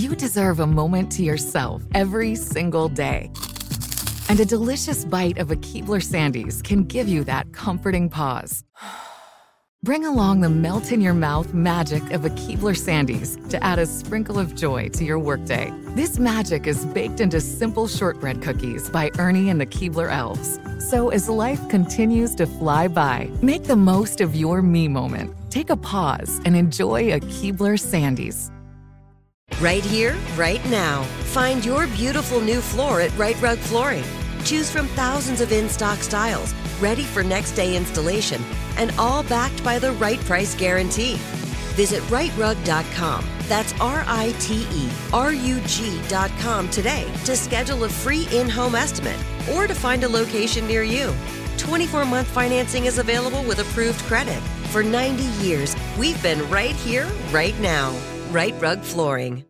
You deserve a moment to yourself every single day. And a delicious bite of a Keebler Sandies can give you that comforting pause. Bring along the melt in your mouth magic of a Keebler Sandies to add a sprinkle of joy to your workday. This magic is baked into simple shortbread cookies by Ernie and the Keebler Elves. So as life continues to fly by, make the most of your me moment. Take a pause and enjoy a Keebler Sandies. Right here, right now. Find your beautiful new floor at Right Rug Flooring. Choose from thousands of in stock styles, ready for next day installation, and all backed by the right price guarantee. Visit rightrug.com. That's R I T E R U G.com today to schedule a free in home estimate or to find a location near you. 24 month financing is available with approved credit. For 90 years, we've been right here, right now. Right Rug Flooring.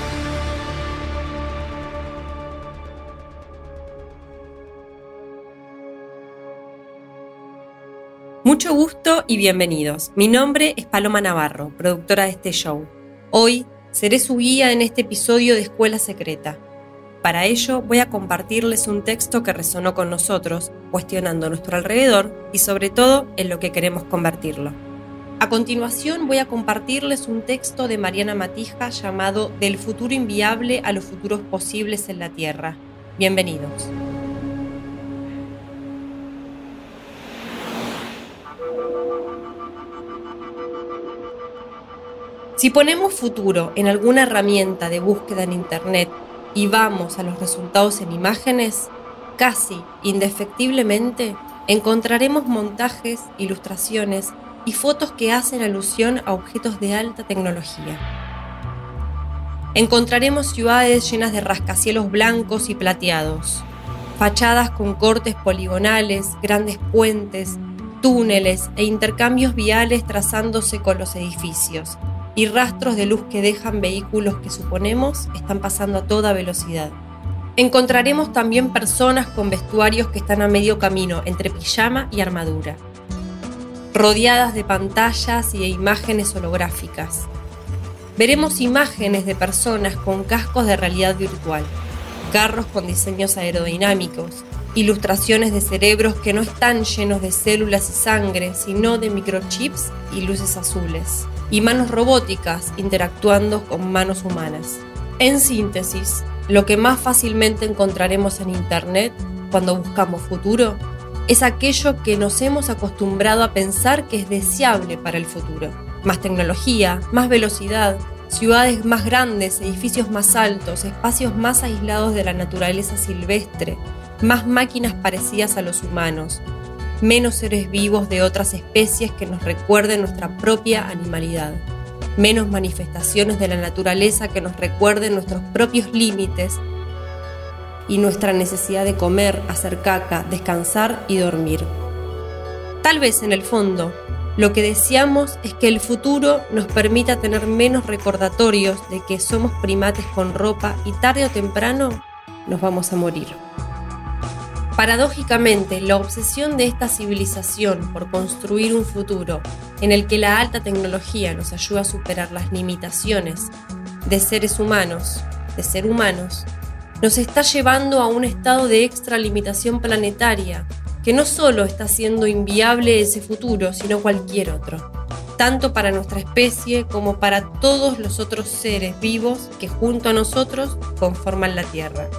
Mucho gusto y bienvenidos. Mi nombre es Paloma Navarro, productora de este show. Hoy seré su guía en este episodio de Escuela Secreta. Para ello voy a compartirles un texto que resonó con nosotros, cuestionando nuestro alrededor y sobre todo en lo que queremos convertirlo. A continuación voy a compartirles un texto de Mariana Matija llamado Del futuro inviable a los futuros posibles en la Tierra. Bienvenidos. Si ponemos futuro en alguna herramienta de búsqueda en Internet y vamos a los resultados en imágenes, casi indefectiblemente encontraremos montajes, ilustraciones y fotos que hacen alusión a objetos de alta tecnología. Encontraremos ciudades llenas de rascacielos blancos y plateados, fachadas con cortes poligonales, grandes puentes, túneles e intercambios viales trazándose con los edificios, y rastros de luz que dejan vehículos que suponemos están pasando a toda velocidad. Encontraremos también personas con vestuarios que están a medio camino entre pijama y armadura, rodeadas de pantallas y de imágenes holográficas. Veremos imágenes de personas con cascos de realidad virtual, carros con diseños aerodinámicos, ilustraciones de cerebros que no están llenos de células y sangre, sino de microchips y luces azules y manos robóticas interactuando con manos humanas. En síntesis, lo que más fácilmente encontraremos en Internet cuando buscamos futuro es aquello que nos hemos acostumbrado a pensar que es deseable para el futuro. Más tecnología, más velocidad, ciudades más grandes, edificios más altos, espacios más aislados de la naturaleza silvestre, más máquinas parecidas a los humanos, menos seres vivos de otras especies que nos recuerden nuestra propia animalidad, menos manifestaciones de la naturaleza que nos recuerden nuestros propios límites y nuestra necesidad de comer, hacer caca, descansar y dormir. Tal vez en el fondo, lo que deseamos es que el futuro nos permita tener menos recordatorios de que somos primates con ropa y tarde o temprano nos vamos a morir. Paradójicamente, la obsesión de esta civilización por construir un futuro en el que la alta tecnología nos ayuda a superar las limitaciones de seres humanos, de ser humanos, nos está llevando a un estado de extralimitación planetaria que no solo está haciendo inviable ese futuro, sino cualquier otro, tanto para nuestra especie como para todos los otros seres vivos que junto a nosotros conforman la Tierra.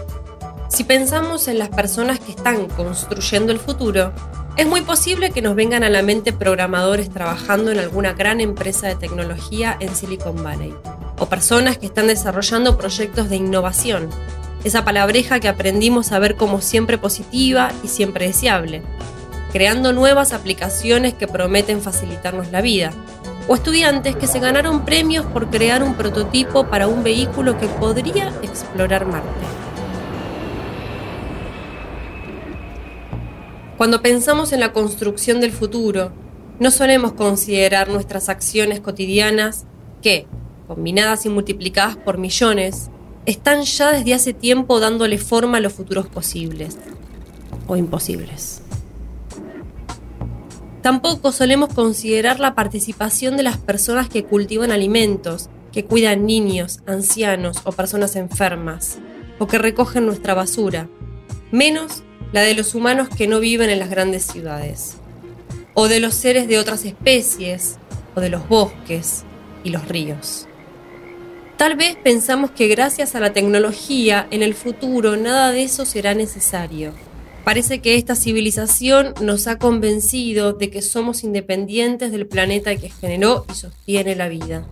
Si pensamos en las personas que están construyendo el futuro, es muy posible que nos vengan a la mente programadores trabajando en alguna gran empresa de tecnología en Silicon Valley, o personas que están desarrollando proyectos de innovación, esa palabreja que aprendimos a ver como siempre positiva y siempre deseable, creando nuevas aplicaciones que prometen facilitarnos la vida, o estudiantes que se ganaron premios por crear un prototipo para un vehículo que podría explorar Marte. Cuando pensamos en la construcción del futuro, no solemos considerar nuestras acciones cotidianas que, combinadas y multiplicadas por millones, están ya desde hace tiempo dándole forma a los futuros posibles o imposibles. Tampoco solemos considerar la participación de las personas que cultivan alimentos, que cuidan niños, ancianos o personas enfermas, o que recogen nuestra basura, menos la de los humanos que no viven en las grandes ciudades, o de los seres de otras especies, o de los bosques y los ríos. Tal vez pensamos que gracias a la tecnología en el futuro nada de eso será necesario. Parece que esta civilización nos ha convencido de que somos independientes del planeta que generó y sostiene la vida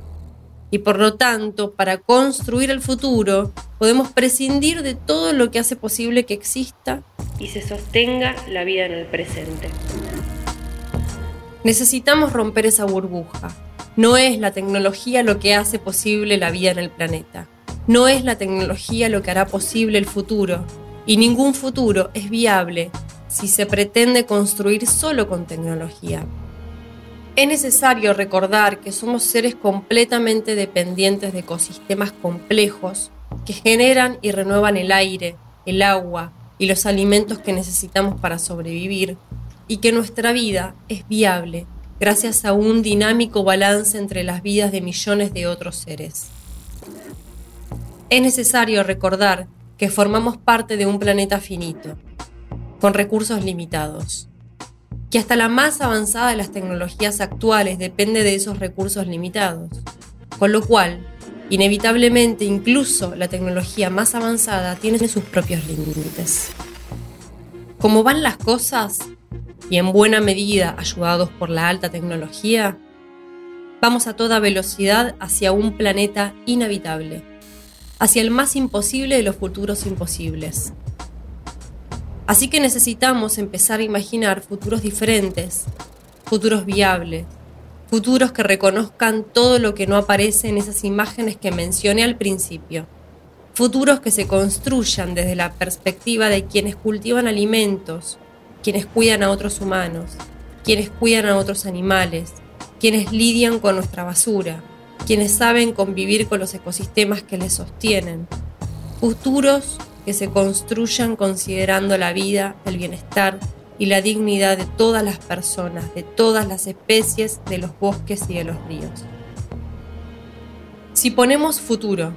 y por lo tanto, para construir el futuro, podemos prescindir de todo lo que hace posible que exista y se sostenga la vida en el presente. Necesitamos romper esa burbuja. No es la tecnología lo que hace posible la vida en el planeta. No es la tecnología lo que hará posible el futuro. Y ningún futuro es viable si se pretende construir solo con tecnología. Es necesario recordar que somos seres completamente dependientes de ecosistemas complejos que generan y renuevan el aire, el agua y los alimentos que necesitamos para sobrevivir y que nuestra vida es viable gracias a un dinámico balance entre las vidas de millones de otros seres. Es necesario recordar que formamos parte de un planeta finito, con recursos limitados que hasta la más avanzada de las tecnologías actuales depende de esos recursos limitados. Con lo cual, inevitablemente, incluso la tecnología más avanzada tiene sus propios límites. Como van las cosas, y en buena medida ayudados por la alta tecnología, vamos a toda velocidad hacia un planeta inhabitable, hacia el más imposible de los futuros imposibles, Así que necesitamos empezar a imaginar futuros diferentes, futuros viables, futuros que reconozcan todo lo que no aparece en esas imágenes que mencioné al principio, futuros que se construyan desde la perspectiva de quienes cultivan alimentos, quienes cuidan a otros humanos, quienes cuidan a otros animales, quienes lidian con nuestra basura, quienes saben convivir con los ecosistemas que les sostienen, futuros que se construyan considerando la vida, el bienestar y la dignidad de todas las personas, de todas las especies, de los bosques y de los ríos. Si ponemos futuro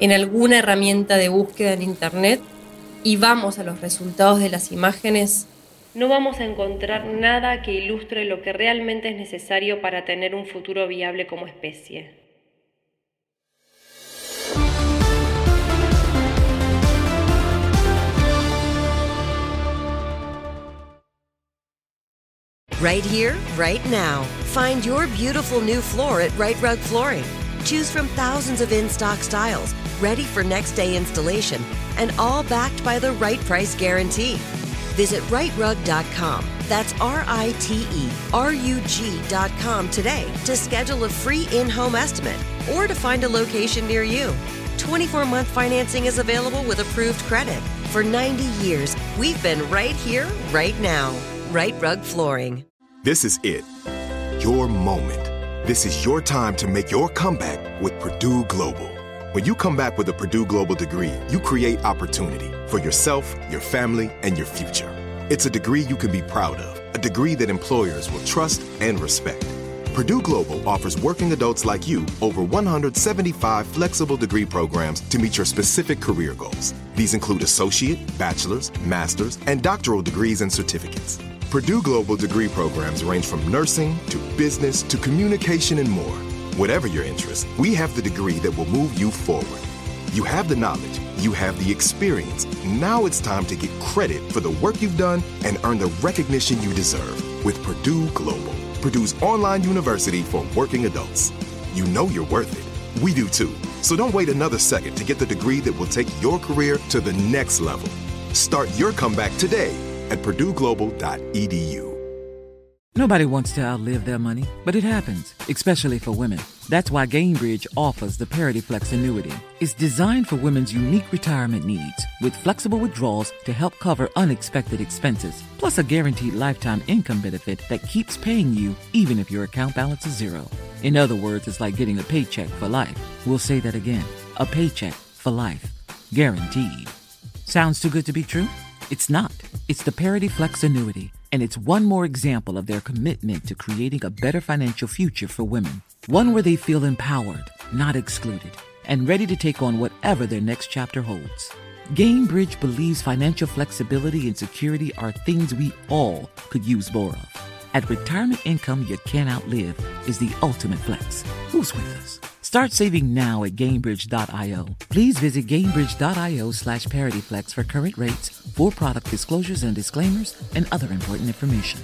en alguna herramienta de búsqueda en Internet y vamos a los resultados de las imágenes, no vamos a encontrar nada que ilustre lo que realmente es necesario para tener un futuro viable como especie. Right here, right now. Find your beautiful new floor at Right Rug Flooring. Choose from thousands of in stock styles, ready for next day installation, and all backed by the right price guarantee. Visit rightrug.com. That's R I T E R U G.com today to schedule a free in home estimate or to find a location near you. 24 month financing is available with approved credit. For 90 years, we've been right here, right now. Right Rug Flooring. This is it. Your moment. This is your time to make your comeback with Purdue Global. When you come back with a Purdue Global degree, you create opportunity for yourself, your family, and your future. It's a degree you can be proud of, a degree that employers will trust and respect. Purdue Global offers working adults like you over 175 flexible degree programs to meet your specific career goals. These include associate, bachelor's, master's, and doctoral degrees and certificates. Purdue Global degree programs range from nursing to business to communication and more. Whatever your interest, we have the degree that will move you forward. You have the knowledge You have the experience. Now it's time to get credit for the work you've done and earn the recognition you deserve with Purdue Global, Purdue's online university for working adults. You know you're worth it. We do too. So don't wait another second to get the degree that will take your career to the next level. Start your comeback today at purdueglobal.edu. Nobody wants to outlive their money, but it happens, especially for women. That's why Gainbridge offers the Parity Flex annuity. It's designed for women's unique retirement needs with flexible withdrawals to help cover unexpected expenses, plus a guaranteed lifetime income benefit that keeps paying you even if your account balance is zero. In other words, it's like getting a paycheck for life. We'll say that again a paycheck for life. Guaranteed. Sounds too good to be true? It's not. It's the Parity Flex annuity and it's one more example of their commitment to creating a better financial future for women. One where they feel empowered, not excluded, and ready to take on whatever their next chapter holds. Gainbridge believes financial flexibility and security are things we all could use more of. At retirement income you can't outlive is the ultimate flex. Who's with us? Start saving now at GameBridge.io. Please visit GameBridge.io slash ParityFlex for current rates, for product disclosures and disclaimers, and other important information.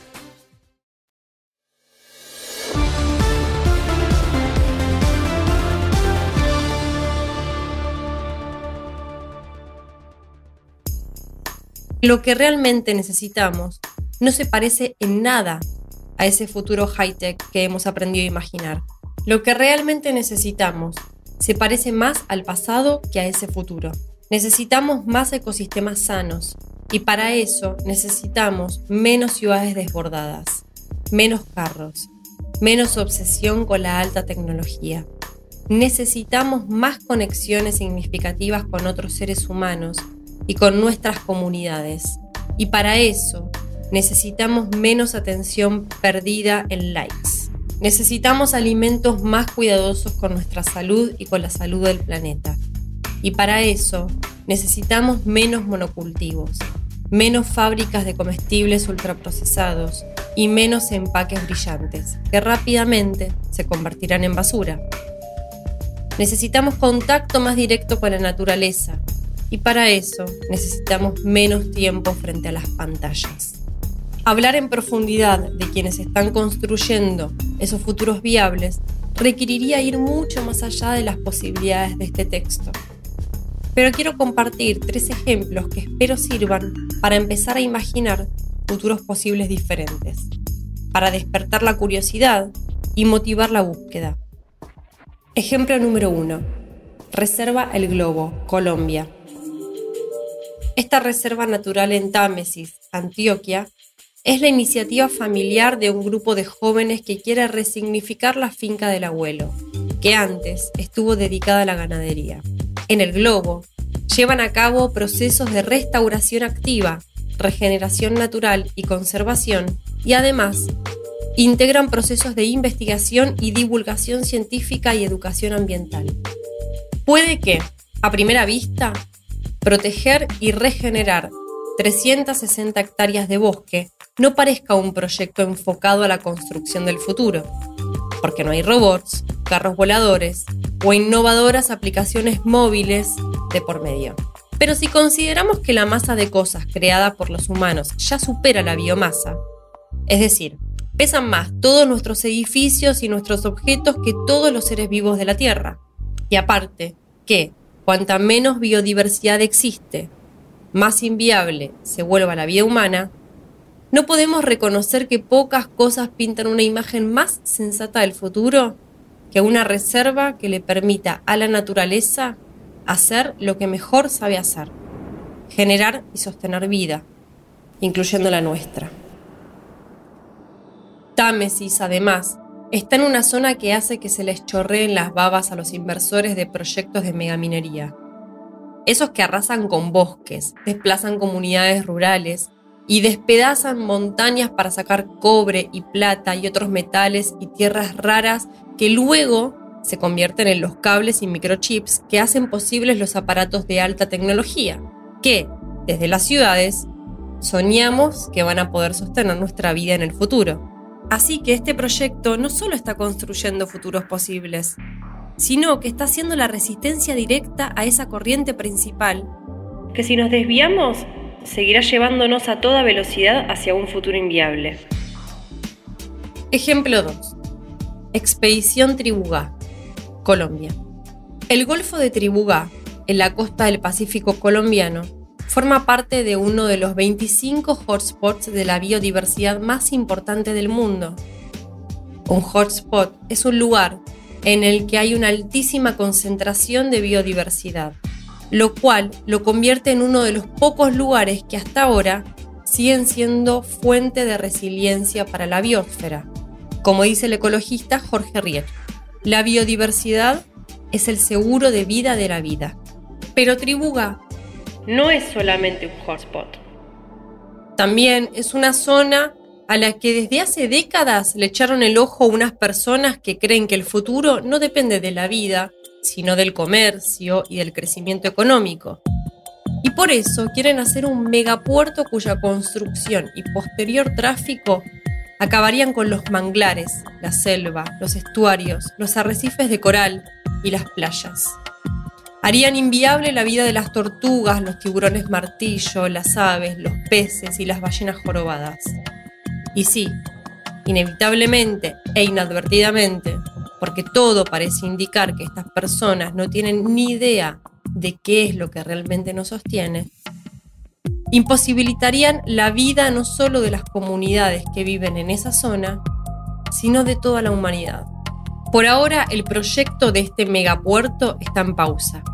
Lo que realmente necesitamos no se parece en nada a ese futuro high-tech que hemos aprendido a imaginar. Lo que realmente necesitamos se parece más al pasado que a ese futuro. Necesitamos más ecosistemas sanos y para eso necesitamos menos ciudades desbordadas, menos carros, menos obsesión con la alta tecnología. Necesitamos más conexiones significativas con otros seres humanos y con nuestras comunidades. Y para eso necesitamos menos atención perdida en likes. Necesitamos alimentos más cuidadosos con nuestra salud y con la salud del planeta. Y para eso necesitamos menos monocultivos, menos fábricas de comestibles ultraprocesados y menos empaques brillantes, que rápidamente se convertirán en basura. Necesitamos contacto más directo con la naturaleza y para eso necesitamos menos tiempo frente a las pantallas. Hablar en profundidad de quienes están construyendo esos futuros viables requeriría ir mucho más allá de las posibilidades de este texto. Pero quiero compartir tres ejemplos que espero sirvan para empezar a imaginar futuros posibles diferentes, para despertar la curiosidad y motivar la búsqueda. Ejemplo número uno. Reserva El Globo, Colombia. Esta reserva natural en Támesis, Antioquia, es la iniciativa familiar de un grupo de jóvenes que quiere resignificar la finca del abuelo, que antes estuvo dedicada a la ganadería. En el globo, llevan a cabo procesos de restauración activa, regeneración natural y conservación, y además integran procesos de investigación y divulgación científica y educación ambiental. Puede que, a primera vista, proteger y regenerar 360 hectáreas de bosque no parezca un proyecto enfocado a la construcción del futuro, porque no hay robots, carros voladores o innovadoras aplicaciones móviles de por medio. Pero si consideramos que la masa de cosas creada por los humanos ya supera la biomasa, es decir, pesan más todos nuestros edificios y nuestros objetos que todos los seres vivos de la Tierra, y aparte, que cuanta menos biodiversidad existe, más inviable se vuelva la vida humana, ¿no podemos reconocer que pocas cosas pintan una imagen más sensata del futuro que una reserva que le permita a la naturaleza hacer lo que mejor sabe hacer? Generar y sostener vida, incluyendo la nuestra. Támesis, además, está en una zona que hace que se les chorreen las babas a los inversores de proyectos de megaminería. Esos que arrasan con bosques, desplazan comunidades rurales y despedazan montañas para sacar cobre y plata y otros metales y tierras raras que luego se convierten en los cables y microchips que hacen posibles los aparatos de alta tecnología, que, desde las ciudades, soñamos que van a poder sostener nuestra vida en el futuro. Así que este proyecto no solo está construyendo futuros posibles, sino que está haciendo la resistencia directa a esa corriente principal, que si nos desviamos seguirá llevándonos a toda velocidad hacia un futuro inviable. Ejemplo 2. Expedición Tribugá, Colombia. El Golfo de Tribugá, en la costa del Pacífico colombiano, forma parte de uno de los 25 hotspots de la biodiversidad más importante del mundo. Un hotspot es un lugar en el que hay una altísima concentración de biodiversidad, lo cual lo convierte en uno de los pocos lugares que hasta ahora siguen siendo fuente de resiliencia para la biosfera. Como dice el ecologista Jorge Riet, la biodiversidad es el seguro de vida de la vida. Pero Tribuga no es solamente un hotspot. También es una zona a la que desde hace décadas le echaron el ojo unas personas que creen que el futuro no depende de la vida, sino del comercio y del crecimiento económico. Y por eso quieren hacer un megapuerto cuya construcción y posterior tráfico acabarían con los manglares, la selva, los estuarios, los arrecifes de coral y las playas. Harían inviable la vida de las tortugas, los tiburones martillo, las aves, los peces y las ballenas jorobadas. Y sí, inevitablemente e inadvertidamente, porque todo parece indicar que estas personas no tienen ni idea de qué es lo que realmente nos sostiene, imposibilitarían la vida no solo de las comunidades que viven en esa zona, sino de toda la humanidad. Por ahora, el proyecto de este megapuerto está en pausa.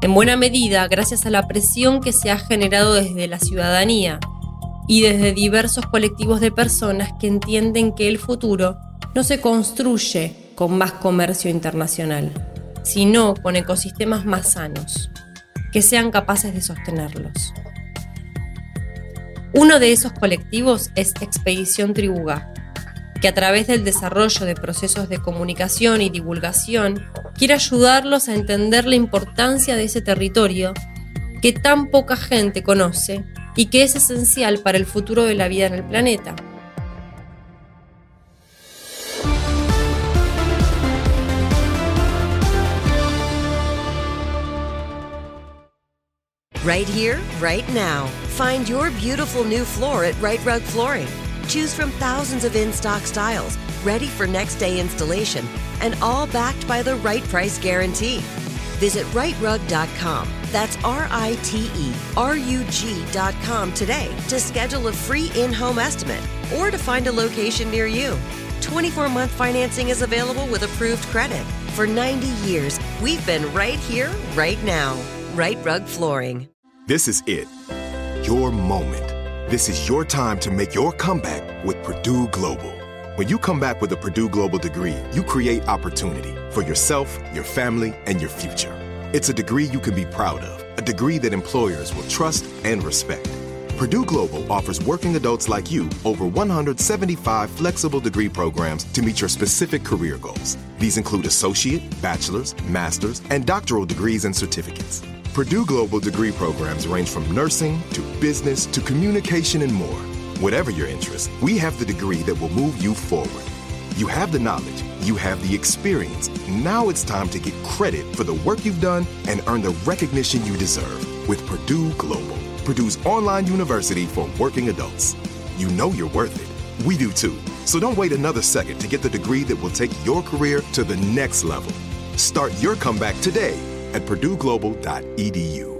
En buena medida, gracias a la presión que se ha generado desde la ciudadanía y desde diversos colectivos de personas que entienden que el futuro no se construye con más comercio internacional, sino con ecosistemas más sanos, que sean capaces de sostenerlos. Uno de esos colectivos es Expedición Tribuga, que a través del desarrollo de procesos de comunicación y divulgación quiere ayudarlos a entender la importancia de ese territorio que tan poca gente conoce y que es esencial para el futuro de la vida en el planeta. Right here, right now. Find your beautiful new floor at Right Rug Flooring. Choose from thousands of in stock styles, ready for next day installation, and all backed by the right price guarantee. Visit rightrug.com. That's R I T E R U G.com today to schedule a free in home estimate or to find a location near you. 24 month financing is available with approved credit. For 90 years, we've been right here, right now. Right Rug Flooring. This is it. Your moment. This is your time to make your comeback with Purdue Global. When you come back with a Purdue Global degree, you create opportunity for yourself, your family, and your future. It's a degree you can be proud of, a degree that employers will trust and respect. Purdue Global offers working adults like you over 175 flexible degree programs to meet your specific career goals. These include associate, bachelor's, master's, and doctoral degrees and certificates. Purdue Global degree programs range from nursing to business to communication and more. Whatever your interest, we have the degree that will move you forward. You have the knowledge, you have the experience. Now it's time to get credit for the work you've done and earn the recognition you deserve with Purdue Global, Purdue's online university for working adults. You know you're worth it. We do too. So don't wait another second to get the degree that will take your career to the next level. Start your comeback today at purdueglobal.edu.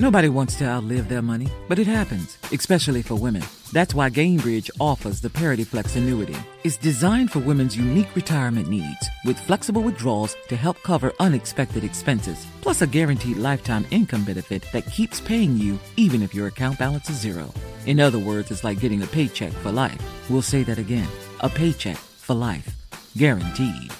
Nobody wants to outlive their money, but it happens, especially for women. That's why Gainbridge offers the Parity Flex annuity. It's designed for women's unique retirement needs with flexible withdrawals to help cover unexpected expenses, plus a guaranteed lifetime income benefit that keeps paying you even if your account balance is zero. In other words, it's like getting a paycheck for life. We'll say that again a paycheck for life. Guaranteed.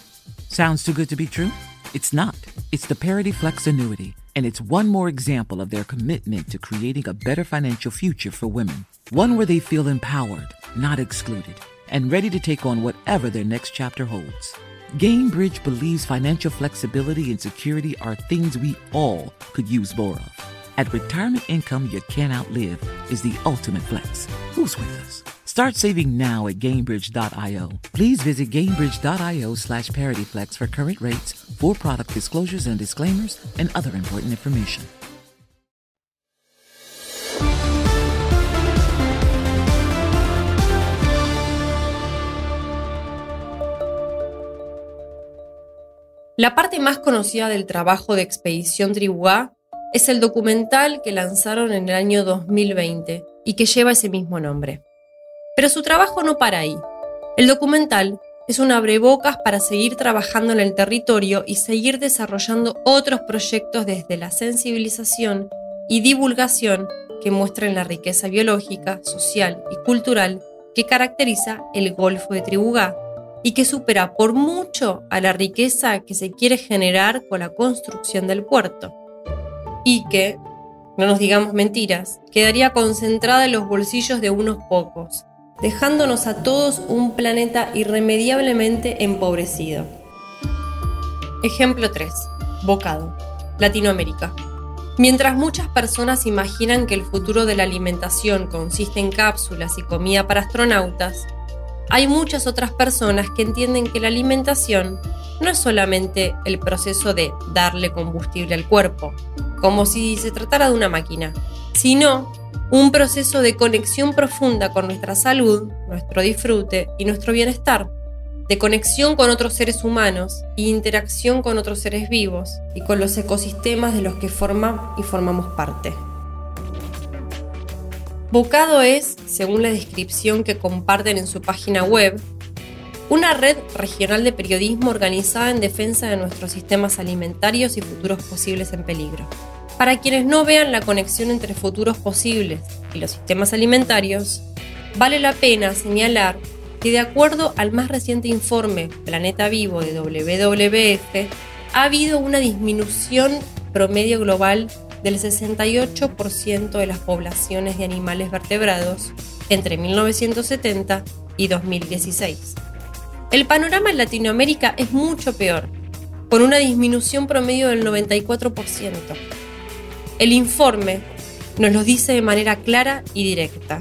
Sounds too good to be true? It's not. It's the Parity Flex annuity, and it's one more example of their commitment to creating a better financial future for women. One where they feel empowered, not excluded, and ready to take on whatever their next chapter holds. Gainbridge believes financial flexibility and security are things we all could use more of. At retirement income you can't outlive is the ultimate flex. Who's with us? Start saving now at Gainbridge.io. Please visit Gainbridge.io slash ParityFlex for current rates, for product disclosures and disclaimers, and other important information. La parte más conocida del trabajo de Expedición Tribugá es el documental que lanzaron en el año 2020 y que lleva ese mismo nombre. Pero su trabajo no para ahí. El documental es un abrebocas para seguir trabajando en el territorio y seguir desarrollando otros proyectos desde la sensibilización y divulgación que muestren la riqueza biológica, social y cultural que caracteriza el Golfo de Tribugá y que supera por mucho a la riqueza que se quiere generar con la construcción del puerto. Y que, no nos digamos mentiras, quedaría concentrada en los bolsillos de unos pocos, dejándonos a todos un planeta irremediablemente empobrecido. Ejemplo 3. Bocado. Latinoamérica. Mientras muchas personas imaginan que el futuro de la alimentación consiste en cápsulas y comida para astronautas, hay muchas otras personas que entienden que la alimentación no es solamente el proceso de darle combustible al cuerpo, como si se tratara de una máquina, sino un proceso de conexión profunda con nuestra salud, nuestro disfrute y nuestro bienestar, de conexión con otros seres humanos e interacción con otros seres vivos y con los ecosistemas de los que forman y formamos parte. Bocado es, según la descripción que comparten en su página web, una red regional de periodismo organizada en defensa de nuestros sistemas alimentarios y futuros posibles en peligro. Para quienes no vean la conexión entre futuros posibles y los sistemas alimentarios, vale la pena señalar que de acuerdo al más reciente informe Planeta Vivo de WWF, ha habido una disminución promedio global del 68% de las poblaciones de animales vertebrados entre 1970 y 2016. El panorama en Latinoamérica es mucho peor, con una disminución promedio del 94%. El informe nos lo dice de manera clara y directa.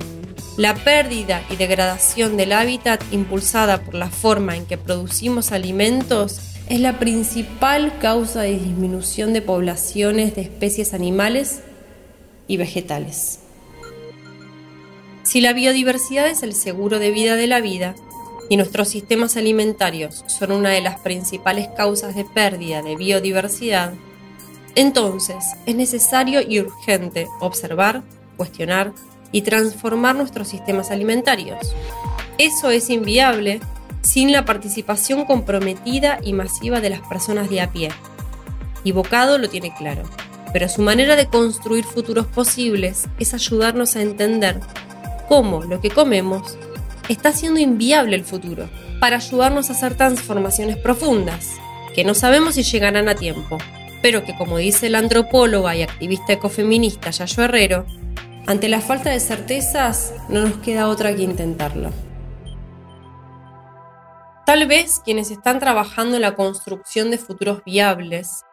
La pérdida y degradación del hábitat impulsada por la forma en que producimos alimentos es la principal causa de disminución de poblaciones de especies animales y vegetales. Si la biodiversidad es el seguro de vida de la vida y nuestros sistemas alimentarios son una de las principales causas de pérdida de biodiversidad, entonces es necesario y urgente observar, cuestionar y transformar nuestros sistemas alimentarios. Eso es inviable sin la participación comprometida y masiva de las personas de a pie. Y Bocado lo tiene claro, pero su manera de construir futuros posibles es ayudarnos a entender cómo lo que comemos está haciendo inviable el futuro, para ayudarnos a hacer transformaciones profundas, que no sabemos si llegarán a tiempo, pero que como dice la antropóloga y activista ecofeminista Yayo Herrero, ante la falta de certezas no nos queda otra que intentarlo. Tal vez quienes están trabajando en la construcción de futuros viables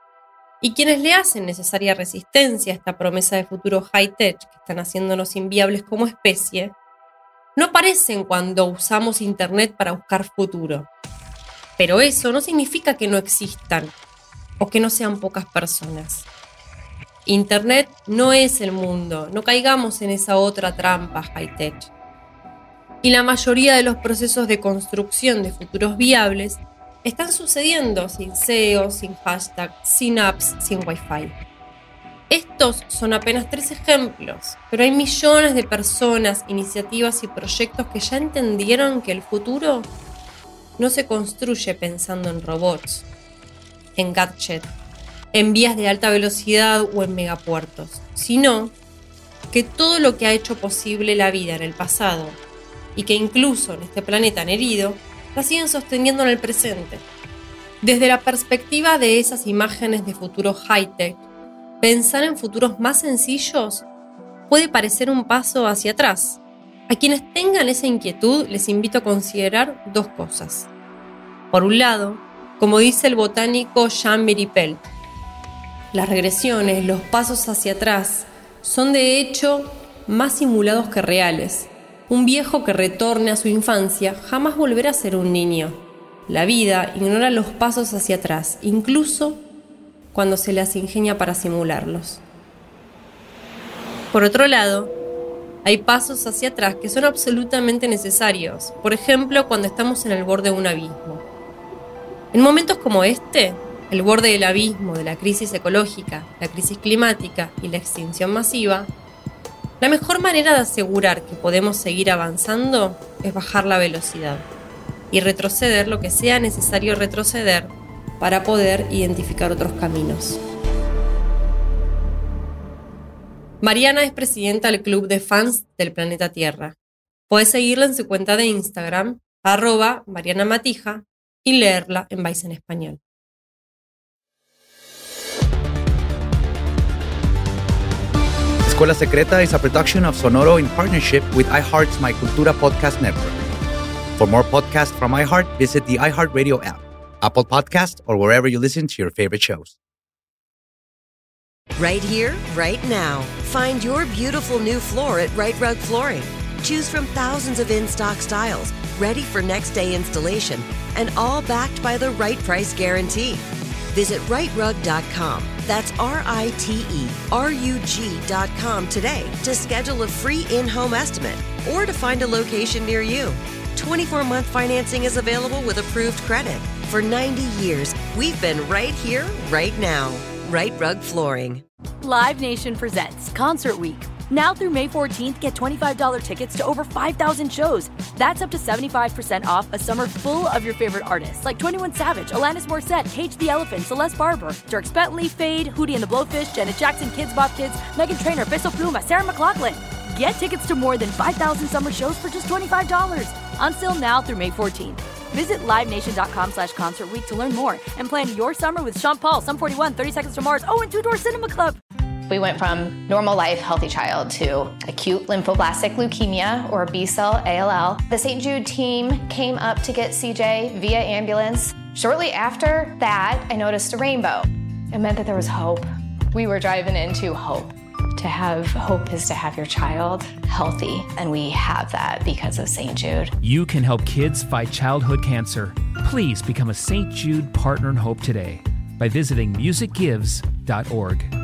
y quienes le hacen necesaria resistencia a esta promesa de futuro high-tech que están haciéndonos inviables como especie, no parecen cuando usamos Internet para buscar futuro. Pero eso no significa que no existan o que no sean pocas personas. Internet no es el mundo, no caigamos en esa otra trampa high-tech y la mayoría de los procesos de construcción de futuros viables están sucediendo sin SEO, sin hashtag, sin apps, sin Wi-Fi. Estos son apenas tres ejemplos, pero hay millones de personas, iniciativas y proyectos que ya entendieron que el futuro no se construye pensando en robots, en gadgets, en vías de alta velocidad o en megapuertos, sino que todo lo que ha hecho posible la vida en el pasado y que incluso en este planeta han herido, la siguen sosteniendo en el presente. Desde la perspectiva de esas imágenes de futuro high-tech, pensar en futuros más sencillos puede parecer un paso hacia atrás. A quienes tengan esa inquietud les invito a considerar dos cosas. Por un lado, como dice el botánico Jean Miripel, las regresiones, los pasos hacia atrás, son de hecho más simulados que reales Un viejo que retorne a su infancia jamás volverá a ser un niño. La vida ignora los pasos hacia atrás, incluso cuando se las ingenia para simularlos. Por otro lado, hay pasos hacia atrás que son absolutamente necesarios, por ejemplo cuando estamos en el borde de un abismo. En momentos como este, el borde del abismo de la crisis ecológica, la crisis climática y la extinción masiva, la mejor manera de asegurar que podemos seguir avanzando es bajar la velocidad y retroceder lo que sea necesario retroceder para poder identificar otros caminos. Mariana es presidenta del club de fans del planeta Tierra. Puedes seguirla en su cuenta de Instagram, arroba Mariana Matija, y leerla en Vice en español. Escuela Secreta is a production of Sonoro in partnership with iHeart's My Cultura podcast network. For more podcasts from iHeart, visit the iHeartRadio app, Apple Podcast, or wherever you listen to your favorite shows. Right here, right now. Find your beautiful new floor at Right Rug Flooring. Choose from thousands of in stock styles, ready for next day installation, and all backed by the right price guarantee. Visit rightrug.com. That's R I T E R U G.com today to schedule a free in home estimate or to find a location near you. 24 month financing is available with approved credit. For 90 years, we've been right here, right now. Right Rug Flooring. Live Nation presents Concert Week. Now through May 14th, get $25 tickets to over 5,000 shows. That's up to 75% off a summer full of your favorite artists like 21 Savage, Alanis Morissette, Cage the Elephant, Celeste Barber, Dirk Bentley, Fade, Hootie and the Blowfish, Janet Jackson, Kids Bop Kids, Megan Trainor, Bissell Pluma, Sarah McLaughlin. Get tickets to more than 5,000 summer shows for just $25. On sale now through May 14th. Visit LiveNation.com slash Concert to learn more and plan your summer with Sean Paul, Sum 41, 30 Seconds to Mars, oh, and Two Door Cinema Club. We went from normal life, healthy child to acute lymphoblastic leukemia or B cell ALL. The St. Jude team came up to get CJ via ambulance. Shortly after that, I noticed a rainbow. It meant that there was hope. We were driving into hope. To have hope is to have your child healthy, and we have that because of St. Jude. You can help kids fight childhood cancer. Please become a St. Jude Partner in Hope today by visiting musicgives.org.